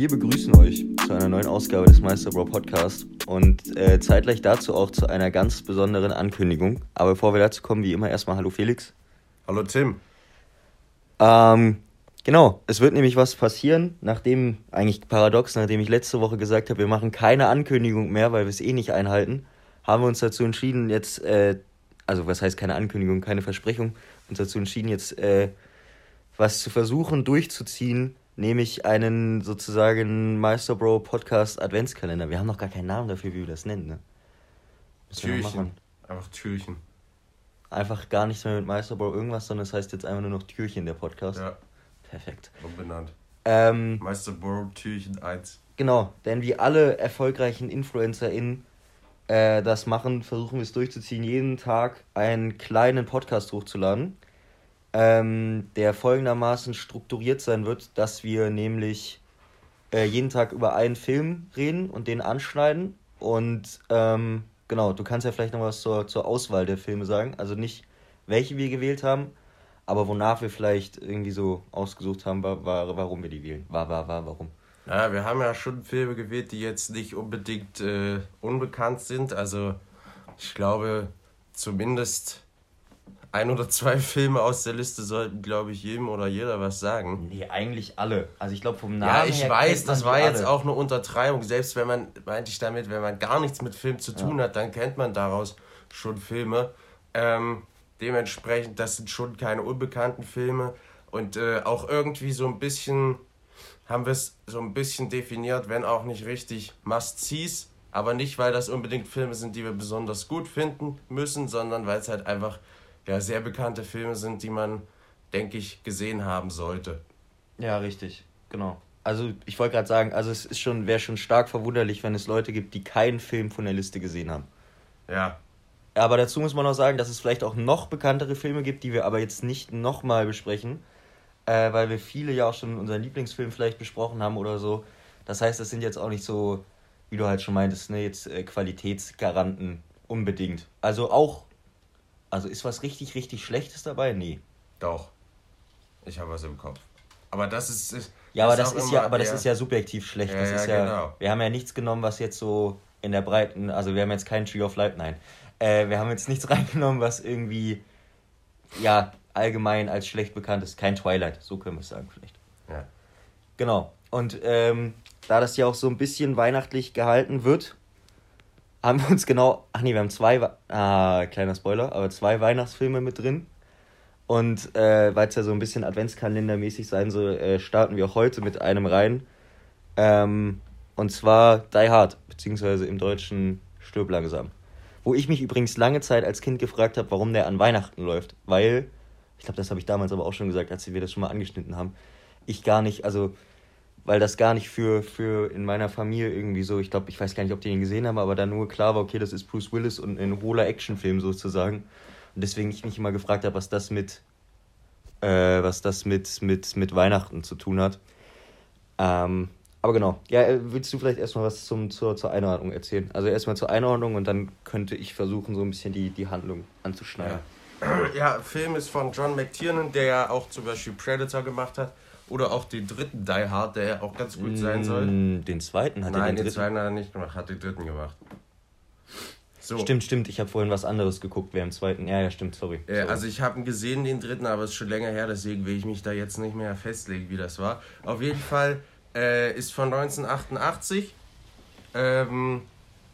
Wir begrüßen euch zu einer neuen Ausgabe des Meisterbro Podcast und äh, zeitgleich dazu auch zu einer ganz besonderen Ankündigung. Aber bevor wir dazu kommen, wie immer erstmal Hallo Felix. Hallo Tim. Ähm, genau, es wird nämlich was passieren, nachdem, eigentlich paradox, nachdem ich letzte Woche gesagt habe, wir machen keine Ankündigung mehr, weil wir es eh nicht einhalten, haben wir uns dazu entschieden, jetzt, äh, also was heißt keine Ankündigung, keine Versprechung, uns dazu entschieden, jetzt äh, was zu versuchen durchzuziehen, nämlich einen sozusagen Meisterbro Podcast Adventskalender. Wir haben noch gar keinen Namen dafür, wie wir das nennen, ne? Müssen Türchen. Einfach Türchen. Einfach gar nichts mehr mit Meisterbro irgendwas, sondern es heißt jetzt einfach nur noch Türchen, der Podcast. Ja, Perfekt. umbenannt. Ähm, Meister Bro Türchen 1. Genau, denn wie alle erfolgreichen InfluencerInnen äh, das machen, versuchen wir es durchzuziehen, jeden Tag einen kleinen Podcast hochzuladen, ähm, der folgendermaßen strukturiert sein wird, dass wir nämlich äh, jeden Tag über einen Film reden und den anschneiden. Und ähm, genau, du kannst ja vielleicht noch was zur, zur Auswahl der Filme sagen. Also nicht, welche wir gewählt haben, aber wonach wir vielleicht irgendwie so ausgesucht haben, war, war, warum wir die wählen. War, war, war, warum. Naja, wir haben ja schon Filme gewählt, die jetzt nicht unbedingt äh, unbekannt sind. Also ich glaube, zumindest ein oder zwei Filme aus der Liste sollten, glaube ich, jedem oder jeder was sagen. Nee, eigentlich alle. Also ich glaube vom Namen Ja, ich her weiß, das war jetzt alle. auch eine Untertreibung. Selbst wenn man, meinte ich damit, wenn man gar nichts mit Film zu tun hat, dann kennt man daraus schon Filme. Ähm, dementsprechend, das sind schon keine unbekannten Filme. Und äh, auch irgendwie so ein bisschen haben wir es so ein bisschen definiert, wenn auch nicht richtig Must-Sees. Aber nicht, weil das unbedingt Filme sind, die wir besonders gut finden müssen, sondern weil es halt einfach ja, sehr bekannte Filme sind, die man, denke ich, gesehen haben sollte. Ja, richtig. Genau. Also ich wollte gerade sagen, also es ist schon, wäre schon stark verwunderlich, wenn es Leute gibt, die keinen Film von der Liste gesehen haben. Ja, Aber dazu muss man auch sagen, dass es vielleicht auch noch bekanntere Filme gibt, die wir aber jetzt nicht nochmal besprechen, äh, weil wir viele ja auch schon unseren Lieblingsfilmen vielleicht besprochen haben oder so. Das heißt, das sind jetzt auch nicht so, wie du halt schon meintest, ne, jetzt äh, Qualitätsgaranten unbedingt. Also auch, also ist was richtig, richtig Schlechtes dabei? Nee. Doch. Ich habe was im Kopf. Aber das ist. ist Ja, aber das ist ja, aber das ist ja subjektiv schlecht. Ja, das ja, ist ja, genau. wir haben ja nichts genommen, was jetzt so in der breiten, also wir haben jetzt kein Tree of Life, nein. Äh, wir haben jetzt nichts reingenommen, was irgendwie, ja, allgemein als schlecht bekannt ist. Kein Twilight, so können wir es sagen vielleicht. Ja. Genau. Und ähm, da das ja auch so ein bisschen weihnachtlich gehalten wird, haben wir uns genau, ach nee, wir haben zwei, ah, kleiner Spoiler, aber zwei Weihnachtsfilme mit drin. Und äh, weil es ja so ein bisschen Adventskalendermäßig sein soll, äh, starten wir auch heute mit einem rein. Ähm, und zwar Die Hard, beziehungsweise im Deutschen Stirb langsam. Wo ich mich übrigens lange Zeit als Kind gefragt habe, warum der an Weihnachten läuft. Weil, ich glaube, das habe ich damals aber auch schon gesagt, als wir das schon mal angeschnitten haben, ich gar nicht, also, weil das gar nicht für, für in meiner Familie irgendwie so, ich glaube, ich weiß gar nicht, ob die den gesehen haben, aber dann nur klar war, okay, das ist Bruce Willis und ein hohler Actionfilm sozusagen. Und deswegen ich mich immer gefragt habe, was das mit, äh, was das mit, mit, mit Weihnachten zu tun hat. Ähm, aber genau, ja, äh, willst du vielleicht erstmal was zum, zur, zur Einordnung erzählen? Also erstmal zur Einordnung und dann könnte ich versuchen, so ein bisschen die, die Handlung anzuschneiden. Ja, Film ist von John McTiernan, der ja auch zum Beispiel Predator gemacht hat. Oder auch den dritten Die Hard, der ja auch ganz gut sein soll. Mm, Den zweiten hat er Nein, den den dritten. zweiten hat er nicht gemacht, hat den dritten gemacht. So. Stimmt, stimmt, ich habe vorhin was anderes geguckt, wer im zweiten. Ja, ja, stimmt, sorry. Äh, sorry. also ich habe ihn gesehen, den dritten, aber es ist schon länger her, deswegen will ich mich da jetzt nicht mehr festlegen, wie das war. Auf jeden Fall äh, ist von 1988. Ähm,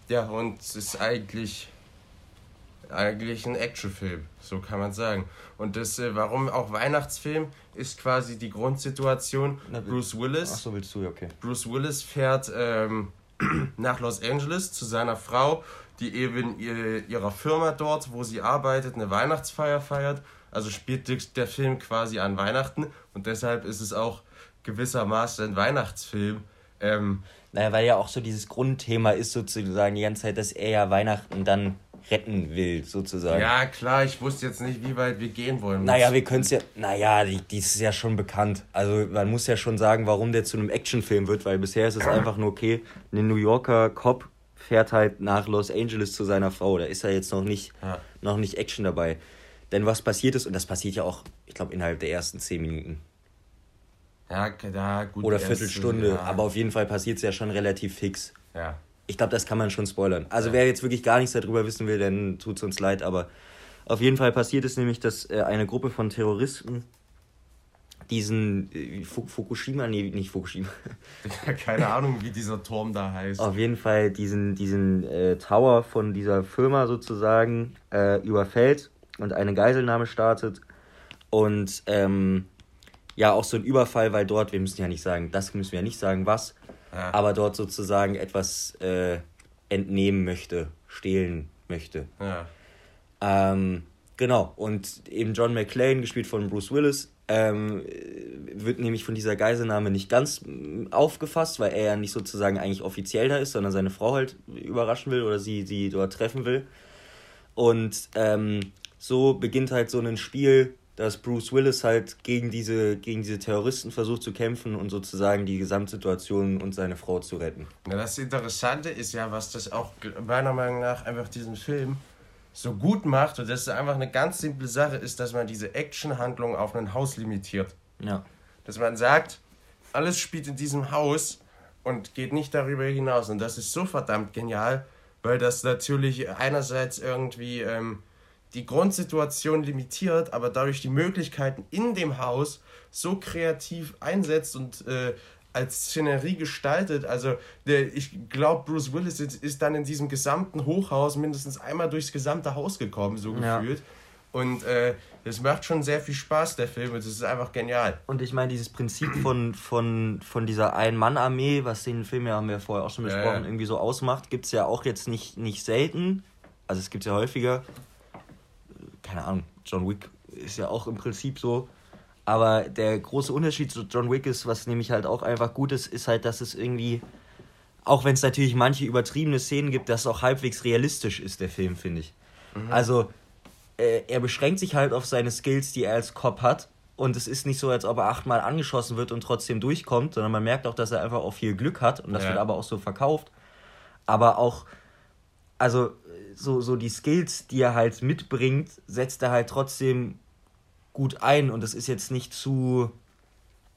ja, und es ist eigentlich, eigentlich ein Actionfilm, so kann man sagen. Und das, äh, warum auch Weihnachtsfilm, ist quasi die Grundsituation. Na, Bruce Willis. Ach so, willst du, okay. Bruce Willis fährt ähm, nach Los Angeles zu seiner Frau, die eben ihr, ihrer Firma dort, wo sie arbeitet, eine Weihnachtsfeier feiert. Also spielt der- der Film quasi an Weihnachten und deshalb ist es auch gewissermaßen ein Weihnachtsfilm. Ähm, Naja, weil ja auch so dieses Grundthema ist sozusagen die ganze Zeit, dass er ja Weihnachten dann retten will, sozusagen. ja, klar, ich wusste jetzt nicht, wie weit wir gehen wollen. Naja, wir können es ja. Naja, die, die ist ja schon bekannt. Also man muss ja schon sagen, warum der zu einem Actionfilm wird, weil bisher ist es einfach nur okay, ein New Yorker Cop fährt halt nach Los Angeles zu seiner Frau. Da ist ja jetzt noch nicht, Ja. noch nicht Action dabei. Denn was passiert ist, und das passiert ja auch, ich glaube, innerhalb der ersten zehn Minuten. Ja, ja gut. Oder Viertelstunde, ja. aber auf jeden Fall passiert es ja schon relativ fix. Ja. Ich glaube, das kann man schon spoilern. Also wer jetzt wirklich gar nichts darüber wissen will, dann tut es uns leid, aber auf jeden Fall passiert es nämlich, dass äh, eine Gruppe von Terroristen diesen äh, Fukushima, nee, nicht Fukushima. Ja, keine Ahnung, wie dieser Turm da heißt. Auf jeden Fall diesen, diesen äh, Tower von dieser Firma sozusagen äh, überfällt und eine Geiselnahme startet. Und ähm, ja, auch so ein Überfall, weil dort, wir müssen ja nicht sagen, das müssen wir ja nicht sagen, was, ja. aber dort sozusagen etwas äh, entnehmen möchte, stehlen möchte. Ja. Ähm, genau, und eben John McClane, gespielt von Bruce Willis, ähm, wird nämlich von dieser Geiselnahme nicht ganz mm, aufgefasst, weil er ja nicht sozusagen eigentlich offiziell da ist, sondern seine Frau halt überraschen will oder sie, sie dort treffen will. Und ähm, so beginnt halt so ein Spiel, dass Bruce Willis halt gegen diese, gegen diese Terroristen versucht zu kämpfen und sozusagen die Gesamtsituation und seine Frau zu retten. Ja, das Interessante ist ja, was das auch meiner Meinung nach einfach diesen Film so gut macht, und das ist einfach eine ganz simple Sache, ist, dass man diese Actionhandlung auf ein Haus limitiert. Ja. Dass man sagt, alles spielt in diesem Haus und geht nicht darüber hinaus. Und das ist so verdammt genial, weil das natürlich einerseits irgendwie ähm, die Grundsituation limitiert, aber dadurch die Möglichkeiten in dem Haus so kreativ einsetzt und äh, als Szenerie gestaltet. Also der, ich glaube, Bruce Willis ist, ist, dann in diesem gesamten Hochhaus mindestens einmal durchs gesamte Haus gekommen, so gefühlt. Ja. Und äh, das macht schon sehr viel Spaß, der Film. Es ist einfach genial. Und ich meine, dieses Prinzip von, von, von dieser Ein-Mann-Armee, was den Film ja, haben wir vorher auch schon besprochen, ja, ja. irgendwie so ausmacht, gibt es ja auch jetzt nicht, nicht selten. Also es gibt es ja häufiger. Keine Ahnung, John Wick ist ja auch im Prinzip so. Aber der große Unterschied zu John Wick ist, was nämlich halt auch einfach gut ist, ist halt, dass es irgendwie, auch wenn es natürlich manche übertriebene Szenen gibt, dass es auch halbwegs realistisch ist, der Film, finde ich. Mhm. Also, äh, er beschränkt sich halt auf seine Skills, die er als Cop hat. Und es ist nicht so, als ob er achtmal angeschossen wird und trotzdem durchkommt, sondern man merkt auch, dass er einfach auch viel Glück hat und das ja. wird aber auch so verkauft. Aber auch, also so, so die Skills, die er halt mitbringt, setzt er halt trotzdem gut ein und es ist jetzt nicht zu,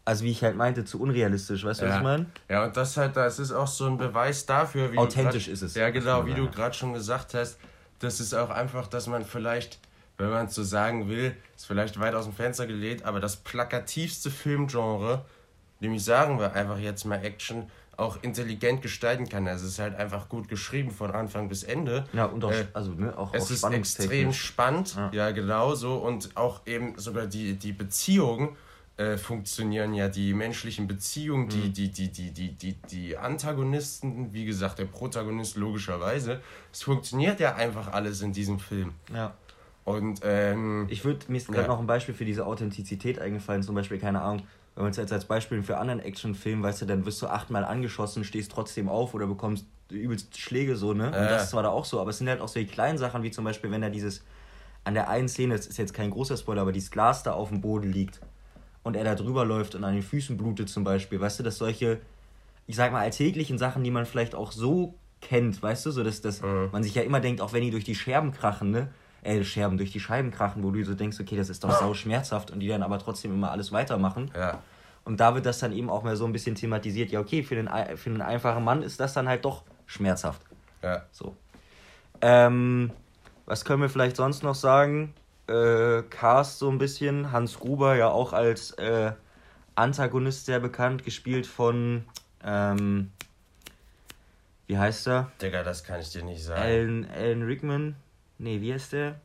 also wie ich halt meinte, zu unrealistisch, weißt du, ja. was ich meine? Ja, und das halt, das ist auch so ein Beweis dafür, wie authentisch grad, ist es. Ja, genau, wie du gerade schon gesagt hast, das ist auch einfach, dass man vielleicht, wenn man es so sagen will, ist vielleicht weit aus dem Fenster gelegt, aber das plakativste Filmgenre, nämlich sagen wir einfach jetzt mal Action, auch intelligent gestalten kann. Also es ist halt einfach gut geschrieben von Anfang bis Ende. Ja, und auch, äh, also, ne, auch es ist extrem spannend, ja. ja. genau so. Und auch eben sogar die, die Beziehungen äh, funktionieren ja, die menschlichen Beziehungen, mhm. die, die, die, die, die, die, die Antagonisten, wie gesagt, der Protagonist logischerweise. Es funktioniert ja einfach alles in diesem Film. Ja. Und ähm, ich würde mir ist gerade ja. noch ein Beispiel für diese Authentizität eingefallen, zum Beispiel, keine Ahnung, wenn man es jetzt als Beispiel für anderen Actionfilm, weißt du, dann wirst du achtmal angeschossen, stehst trotzdem auf oder bekommst übelst Schläge so, ne? Und äh. das ist zwar da auch so, aber es sind halt auch so die kleinen Sachen, wie zum Beispiel, wenn da dieses, an der einen Szene, das ist jetzt kein großer Spoiler, aber dieses Glas da auf dem Boden liegt und er da drüber läuft und an den Füßen blutet zum Beispiel, weißt du, dass solche, ich sag mal, alltäglichen Sachen, die man vielleicht auch so kennt, weißt du, so dass, dass mhm. man sich ja immer denkt, auch wenn die durch die Scherben krachen, ne? Äh, Scherben durch die Scheiben krachen, wo du so denkst, okay, das ist doch sau schmerzhaft und die dann aber trotzdem immer alles weitermachen. Ja. Und da wird das dann eben auch mal so ein bisschen thematisiert, ja, okay, für den, für den einfachen Mann ist das dann halt doch schmerzhaft. Ja. So. Ähm, was können wir vielleicht sonst noch sagen? Äh, Cast so ein bisschen. Hans Gruber ja auch als äh, Antagonist sehr bekannt, gespielt von. Ähm, wie heißt er? Digga, das kann ich dir nicht sagen. Alan, Alan Rickman. Nee, wie heißt der?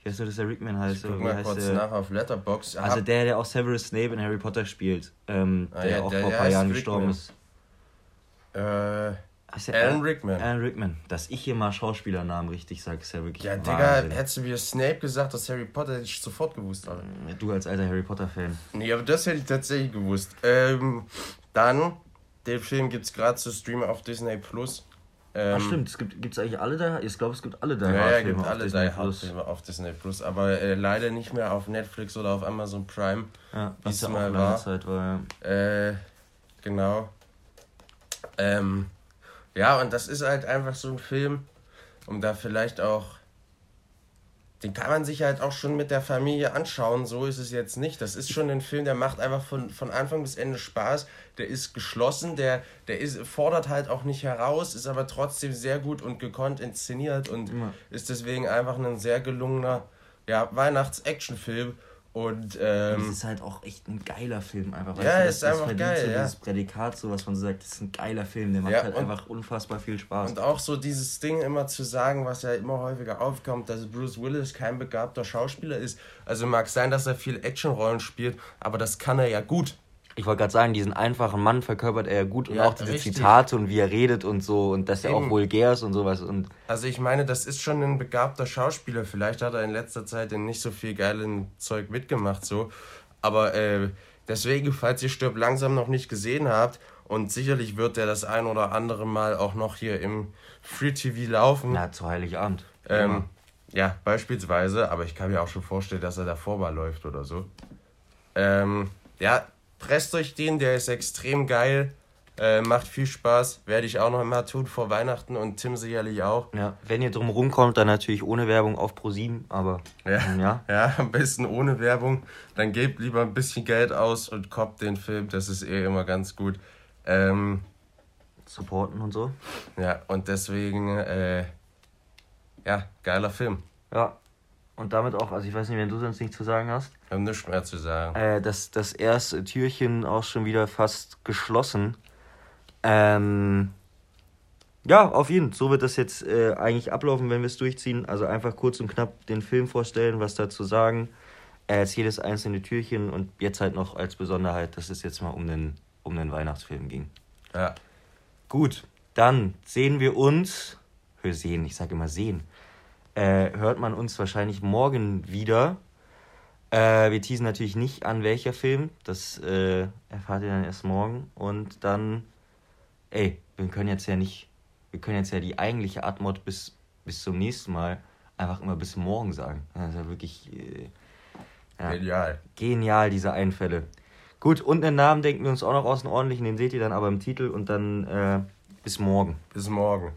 Ich weiß nur, dass der Rickman heißt. Ich guck mal kurz der? nach auf Letterbox. Also der, der auch Severus Snape in Harry Potter spielt, ähm, ah, der ja, auch der, vor ein paar Jahren gestorben ist. Äh, Alan Rickman. Alan Rickman. Dass ich hier mal Schauspielernamen richtig sage, ist ja wirklich Ja, Digga, hättest du mir Snape gesagt, dass Harry Potter, hätte ich sofort gewusst. Alter. Du als alter Harry Potter-Fan. Nee, aber das hätte ich tatsächlich gewusst. Ähm, dann, den Film gibt es gerade zu streamen auf Disney Plus. Ähm, Ach stimmt, es gibt es eigentlich alle da? Ich glaube, es gibt alle da. Ja, ja, gibt alle Die Hard-Filme auf Disney Plus, aber äh, leider nicht mehr auf Netflix oder auf Amazon Prime. Ja, was ja auch mal war. Zeit war. Ja. Äh, genau. Ähm, ja, und das ist halt einfach so ein Film, um da vielleicht auch den kann man sich halt auch schon mit der Familie anschauen. So ist es jetzt nicht. Das ist schon ein Film, der macht einfach von, von Anfang bis Ende Spaß. Der ist geschlossen, der, der ist, fordert halt auch nicht heraus, ist aber trotzdem sehr gut und gekonnt inszeniert und ja. ist deswegen einfach ein sehr gelungener ja, Weihnachts-Action-Film. Und ähm, das ist halt auch echt ein geiler Film einfach. Ja, du, ist das einfach geil. So ja. Dieses Prädikat, so was man so sagt, das ist ein geiler Film, der macht ja, halt einfach unfassbar viel Spaß. Und auch so dieses Ding immer zu sagen, was ja immer häufiger aufkommt, dass Bruce Willis kein begabter Schauspieler ist. Also mag sein, dass er viel Actionrollen spielt, aber das kann er ja gut ich wollte gerade sagen, diesen einfachen Mann verkörpert er gut und ja, auch diese richtig. Zitate und wie er redet und so und dass er Eben. auch vulgär ist und sowas. Und also ich meine, das ist schon ein begabter Schauspieler. Vielleicht hat er in letzter Zeit in nicht so viel geilen Zeug mitgemacht, so. Aber äh, deswegen, falls ihr Stirb langsam noch nicht gesehen habt, und sicherlich wird er das ein oder andere Mal auch noch hier im Free TV laufen. Na, zu Heiligabend. Ähm, ja, beispielsweise, aber ich kann mir auch schon vorstellen, dass er davor mal läuft oder so. Ähm, ja, presst euch den, der ist extrem geil. Äh, macht viel Spaß, werde ich auch noch mal tun vor Weihnachten und Tim sicherlich auch. Ja, wenn ihr drum rumkommt, dann natürlich ohne Werbung auf Pro7, aber ja, ja. ja, am besten ohne Werbung. Dann gebt lieber ein bisschen Geld aus und koppt den Film, das ist eh immer ganz gut. Ähm, Supporten und so. Ja, und deswegen, äh, ja, geiler Film. Ja, und damit auch, also ich weiß nicht, wenn du sonst nichts zu sagen hast. Habe nichts mehr zu sagen. Äh, das, das erste Türchen auch schon wieder fast geschlossen. Ähm, ja, auf jeden Fall. So wird das jetzt äh, eigentlich ablaufen, wenn wir es durchziehen. Also einfach kurz und knapp den Film vorstellen, was dazu sagen. Äh, jetzt jedes einzelne Türchen und jetzt halt noch als Besonderheit, dass es jetzt mal um den, um den Weihnachtsfilm ging. Ja. Gut, dann sehen wir uns. Für sehen, ich sage immer sehen äh, hört man uns wahrscheinlich morgen wieder. Äh, wir teasen natürlich nicht an, welcher Film. Das äh, erfahrt ihr dann erst morgen. Und dann, ey, wir können jetzt ja nicht, wir können jetzt ja die eigentliche Atmod bis, bis zum nächsten Mal einfach immer bis morgen sagen. Das ist ja wirklich äh, ja, genial. Genial, diese Einfälle. Gut, und einen Namen denken wir uns auch noch aus dem ordentlichen, den seht ihr dann aber im Titel und dann äh, bis morgen. Bis morgen.